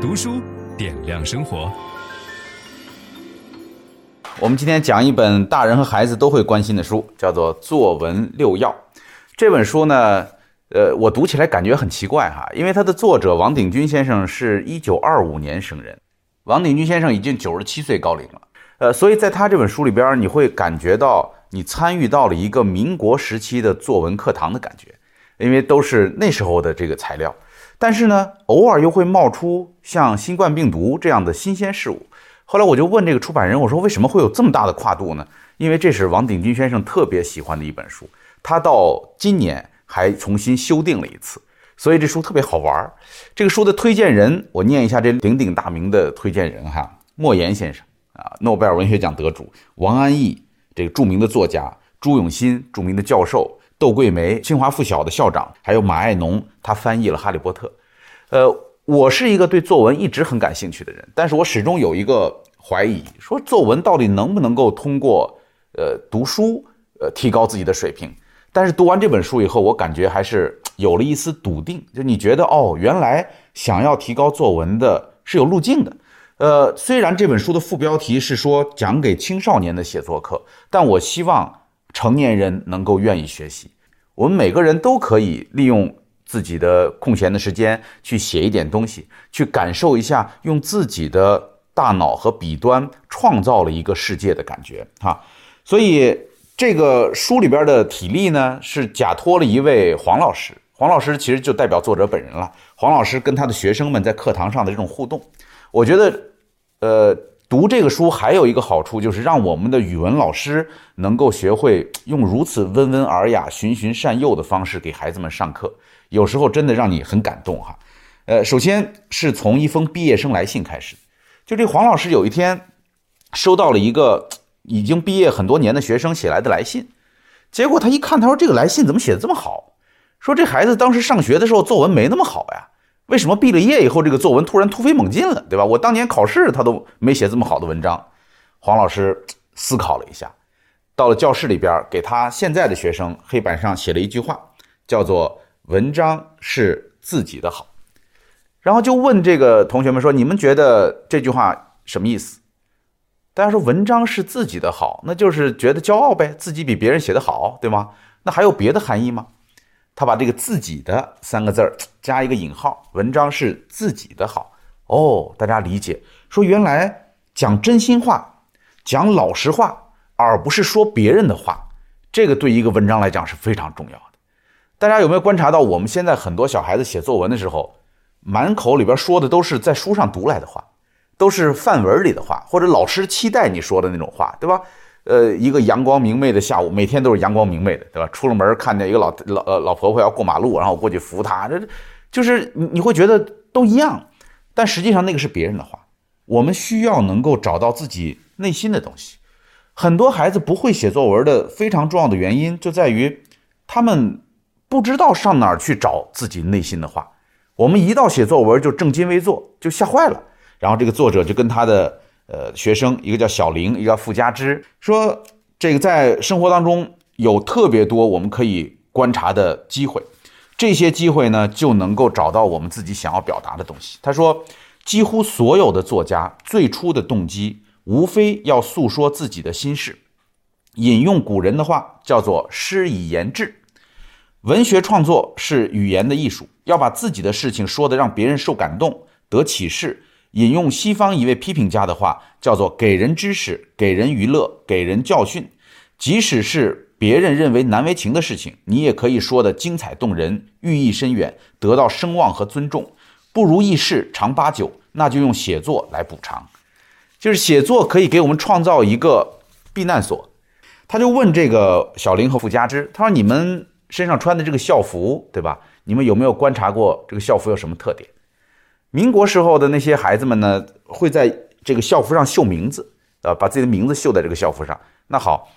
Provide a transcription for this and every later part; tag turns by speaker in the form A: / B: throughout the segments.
A: 读书点亮生活。
B: 我们今天讲一本大人和孩子都会关心的书，叫做《作文六要》。这本书呢，呃，我读起来感觉很奇怪哈，因为它的作者王鼎钧先生是一九二五年生人，王鼎钧先生已经九十七岁高龄了，呃，所以在他这本书里边，你会感觉到你参与到了一个民国时期的作文课堂的感觉，因为都是那时候的这个材料。但是呢，偶尔又会冒出像新冠病毒这样的新鲜事物。后来我就问这个出版人，我说为什么会有这么大的跨度呢？因为这是王鼎钧先生特别喜欢的一本书，他到今年还重新修订了一次，所以这书特别好玩。这个书的推荐人，我念一下这鼎鼎大名的推荐人哈，莫言先生啊，诺贝尔文学奖得主，王安忆这个著名的作家，朱永新著名的教授。窦桂梅，清华附小的校长，还有马爱农，他翻译了《哈利波特》。呃，我是一个对作文一直很感兴趣的人，但是我始终有一个怀疑，说作文到底能不能够通过呃读书呃提高自己的水平？但是读完这本书以后，我感觉还是有了一丝笃定，就你觉得哦，原来想要提高作文的是有路径的。呃，虽然这本书的副标题是说讲给青少年的写作课，但我希望。成年人能够愿意学习，我们每个人都可以利用自己的空闲的时间去写一点东西，去感受一下用自己的大脑和笔端创造了一个世界的感觉哈。所以这个书里边的体力呢，是假托了一位黄老师，黄老师其实就代表作者本人了。黄老师跟他的学生们在课堂上的这种互动，我觉得，呃。读这个书还有一个好处，就是让我们的语文老师能够学会用如此温文尔雅、循循善诱的方式给孩子们上课。有时候真的让你很感动哈。呃，首先是从一封毕业生来信开始，就这黄老师有一天收到了一个已经毕业很多年的学生写来的来信，结果他一看，他说这个来信怎么写的这么好？说这孩子当时上学的时候作文没那么好呀。为什么毕了业以后这个作文突然突飞猛进了，对吧？我当年考试他都没写这么好的文章。黄老师思考了一下，到了教室里边，给他现在的学生黑板上写了一句话，叫做“文章是自己的好”。然后就问这个同学们说：“你们觉得这句话什么意思？”大家说：“文章是自己的好，那就是觉得骄傲呗，自己比别人写得好，对吗？那还有别的含义吗？”他把这个“自己的”三个字儿加一个引号，文章是自己的好哦。大家理解，说原来讲真心话、讲老实话，而不是说别人的话，这个对一个文章来讲是非常重要的。大家有没有观察到，我们现在很多小孩子写作文的时候，满口里边说的都是在书上读来的话，都是范文里的话，或者老师期待你说的那种话，对吧？呃，一个阳光明媚的下午，每天都是阳光明媚的，对吧？出了门看见一个老老呃老婆婆要过马路，然后我过去扶她，这就是你你会觉得都一样，但实际上那个是别人的话。我们需要能够找到自己内心的东西。很多孩子不会写作文的非常重要的原因就在于他们不知道上哪儿去找自己内心的话。我们一到写作文就正襟危坐，就吓坏了。然后这个作者就跟他的。呃，学生一个叫小玲，一个叫傅家芝，说这个在生活当中有特别多我们可以观察的机会，这些机会呢就能够找到我们自己想要表达的东西。他说，几乎所有的作家最初的动机无非要诉说自己的心事，引用古人的话叫做“诗以言志”。文学创作是语言的艺术，要把自己的事情说得让别人受感动、得启示。引用西方一位批评家的话，叫做“给人知识，给人娱乐，给人教训”。即使是别人认为难为情的事情，你也可以说得精彩动人，寓意深远，得到声望和尊重。不如意事常八九，那就用写作来补偿。就是写作可以给我们创造一个避难所。他就问这个小林和傅家之，他说：“你们身上穿的这个校服，对吧？你们有没有观察过这个校服有什么特点？”民国时候的那些孩子们呢，会在这个校服上绣名字，啊，把自己的名字绣在这个校服上。那好，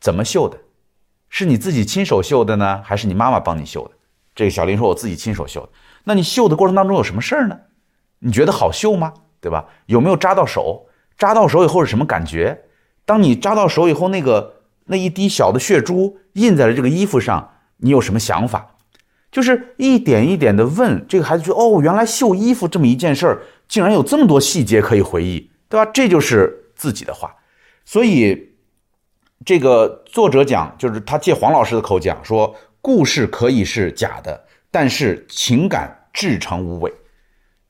B: 怎么绣的？是你自己亲手绣的呢，还是你妈妈帮你绣的？这个小林说：“我自己亲手绣的。”那你绣的过程当中有什么事儿呢？你觉得好绣吗？对吧？有没有扎到手？扎到手以后是什么感觉？当你扎到手以后，那个那一滴小的血珠印在了这个衣服上，你有什么想法？就是一点一点的问这个孩子，说：“哦，原来绣衣服这么一件事儿竟然有这么多细节可以回忆，对吧？这就是自己的话。所以，这个作者讲，就是他借黄老师的口讲说，故事可以是假的，但是情感至诚无伪。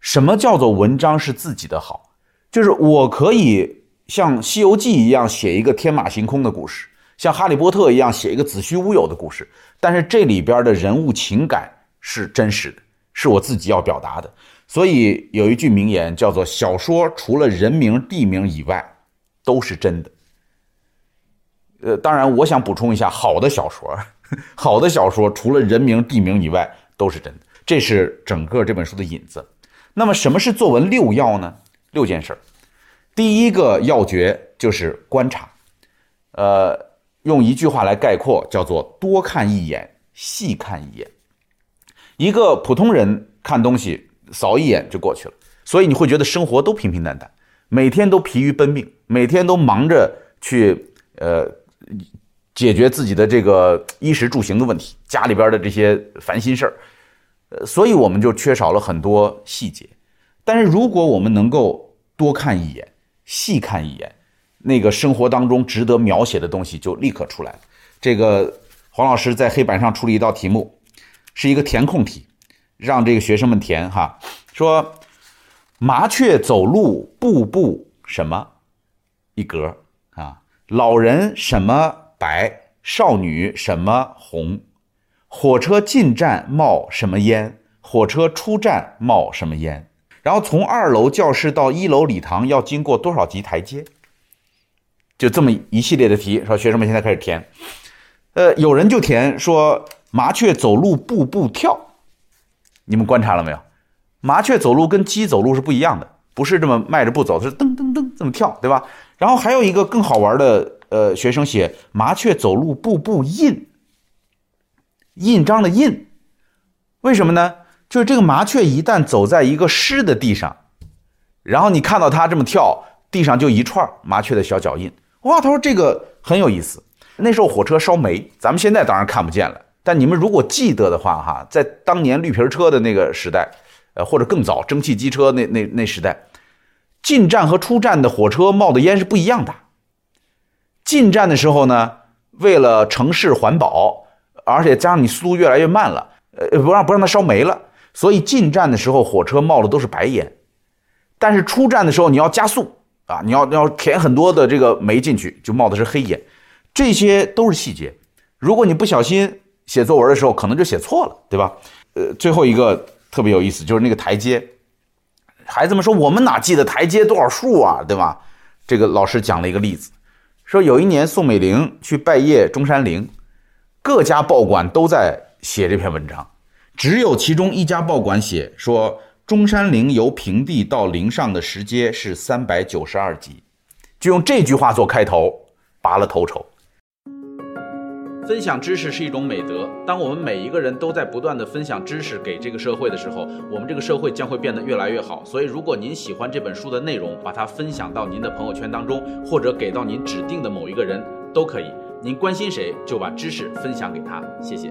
B: 什么叫做文章是自己的好？就是我可以像《西游记》一样写一个天马行空的故事，像《哈利波特》一样写一个子虚乌有的故事，但是这里边的人物情感是真实的，是我自己要表达的。所以有一句名言叫做：“小说除了人名、地名以外，都是真的。”呃，当然，我想补充一下，好的小说，好的小说除了人名、地名以外都是真的。这是整个这本书的引子。那么，什么是作文六要呢？六件事儿。第一个要诀就是观察。呃，用一句话来概括，叫做多看一眼，细看一眼。一个普通人看东西，扫一眼就过去了，所以你会觉得生活都平平淡淡，每天都疲于奔命，每天都忙着去呃解决自己的这个衣食住行的问题，家里边的这些烦心事儿。呃所以我们就缺少了很多细节，但是如果我们能够多看一眼、细看一眼，那个生活当中值得描写的东西就立刻出来了。这个黄老师在黑板上出了一道题目，是一个填空题，让这个学生们填哈，说麻雀走路步步什么一格啊，老人什么白，少女什么红。火车进站冒什么烟？火车出站冒什么烟？然后从二楼教室到一楼礼堂要经过多少级台阶？就这么一系列的题，说学生们现在开始填。呃，有人就填说麻雀走路步步跳，你们观察了没有？麻雀走路跟鸡走路是不一样的，不是这么迈着步走，是噔噔噔这么跳，对吧？然后还有一个更好玩的，呃，学生写麻雀走路步步印。印章的印，为什么呢？就是这个麻雀一旦走在一个湿的地上，然后你看到它这么跳，地上就一串麻雀的小脚印。哇，他说这个很有意思。那时候火车烧煤，咱们现在当然看不见了。但你们如果记得的话，哈，在当年绿皮车的那个时代，呃，或者更早蒸汽机车那那那时代，进站和出站的火车冒的烟是不一样的。进站的时候呢，为了城市环保。而且加上你速度越来越慢了，呃，不让不让它烧煤了，所以进站的时候火车冒的都是白烟，但是出站的时候你要加速啊，你要要填很多的这个煤进去，就冒的是黑烟，这些都是细节。如果你不小心写作文的时候，可能就写错了，对吧？呃，最后一个特别有意思，就是那个台阶，孩子们说我们哪记得台阶多少数啊，对吧？这个老师讲了一个例子，说有一年宋美龄去拜谒中山陵。各家报馆都在写这篇文章，只有其中一家报馆写说中山陵由平地到陵上的石阶是三百九十二级，就用这句话做开头，拔了头筹。分享知识是一种美德，当我们每一个人都在不断地分享知识给这个社会的时候，我们这个社会将会变得越来越好。所以，如果您喜欢这本书的内容，把它分享到您的朋友圈当中，或者给到您指定的某一个人，都可以。您关心谁，就把知识分享给他。谢谢。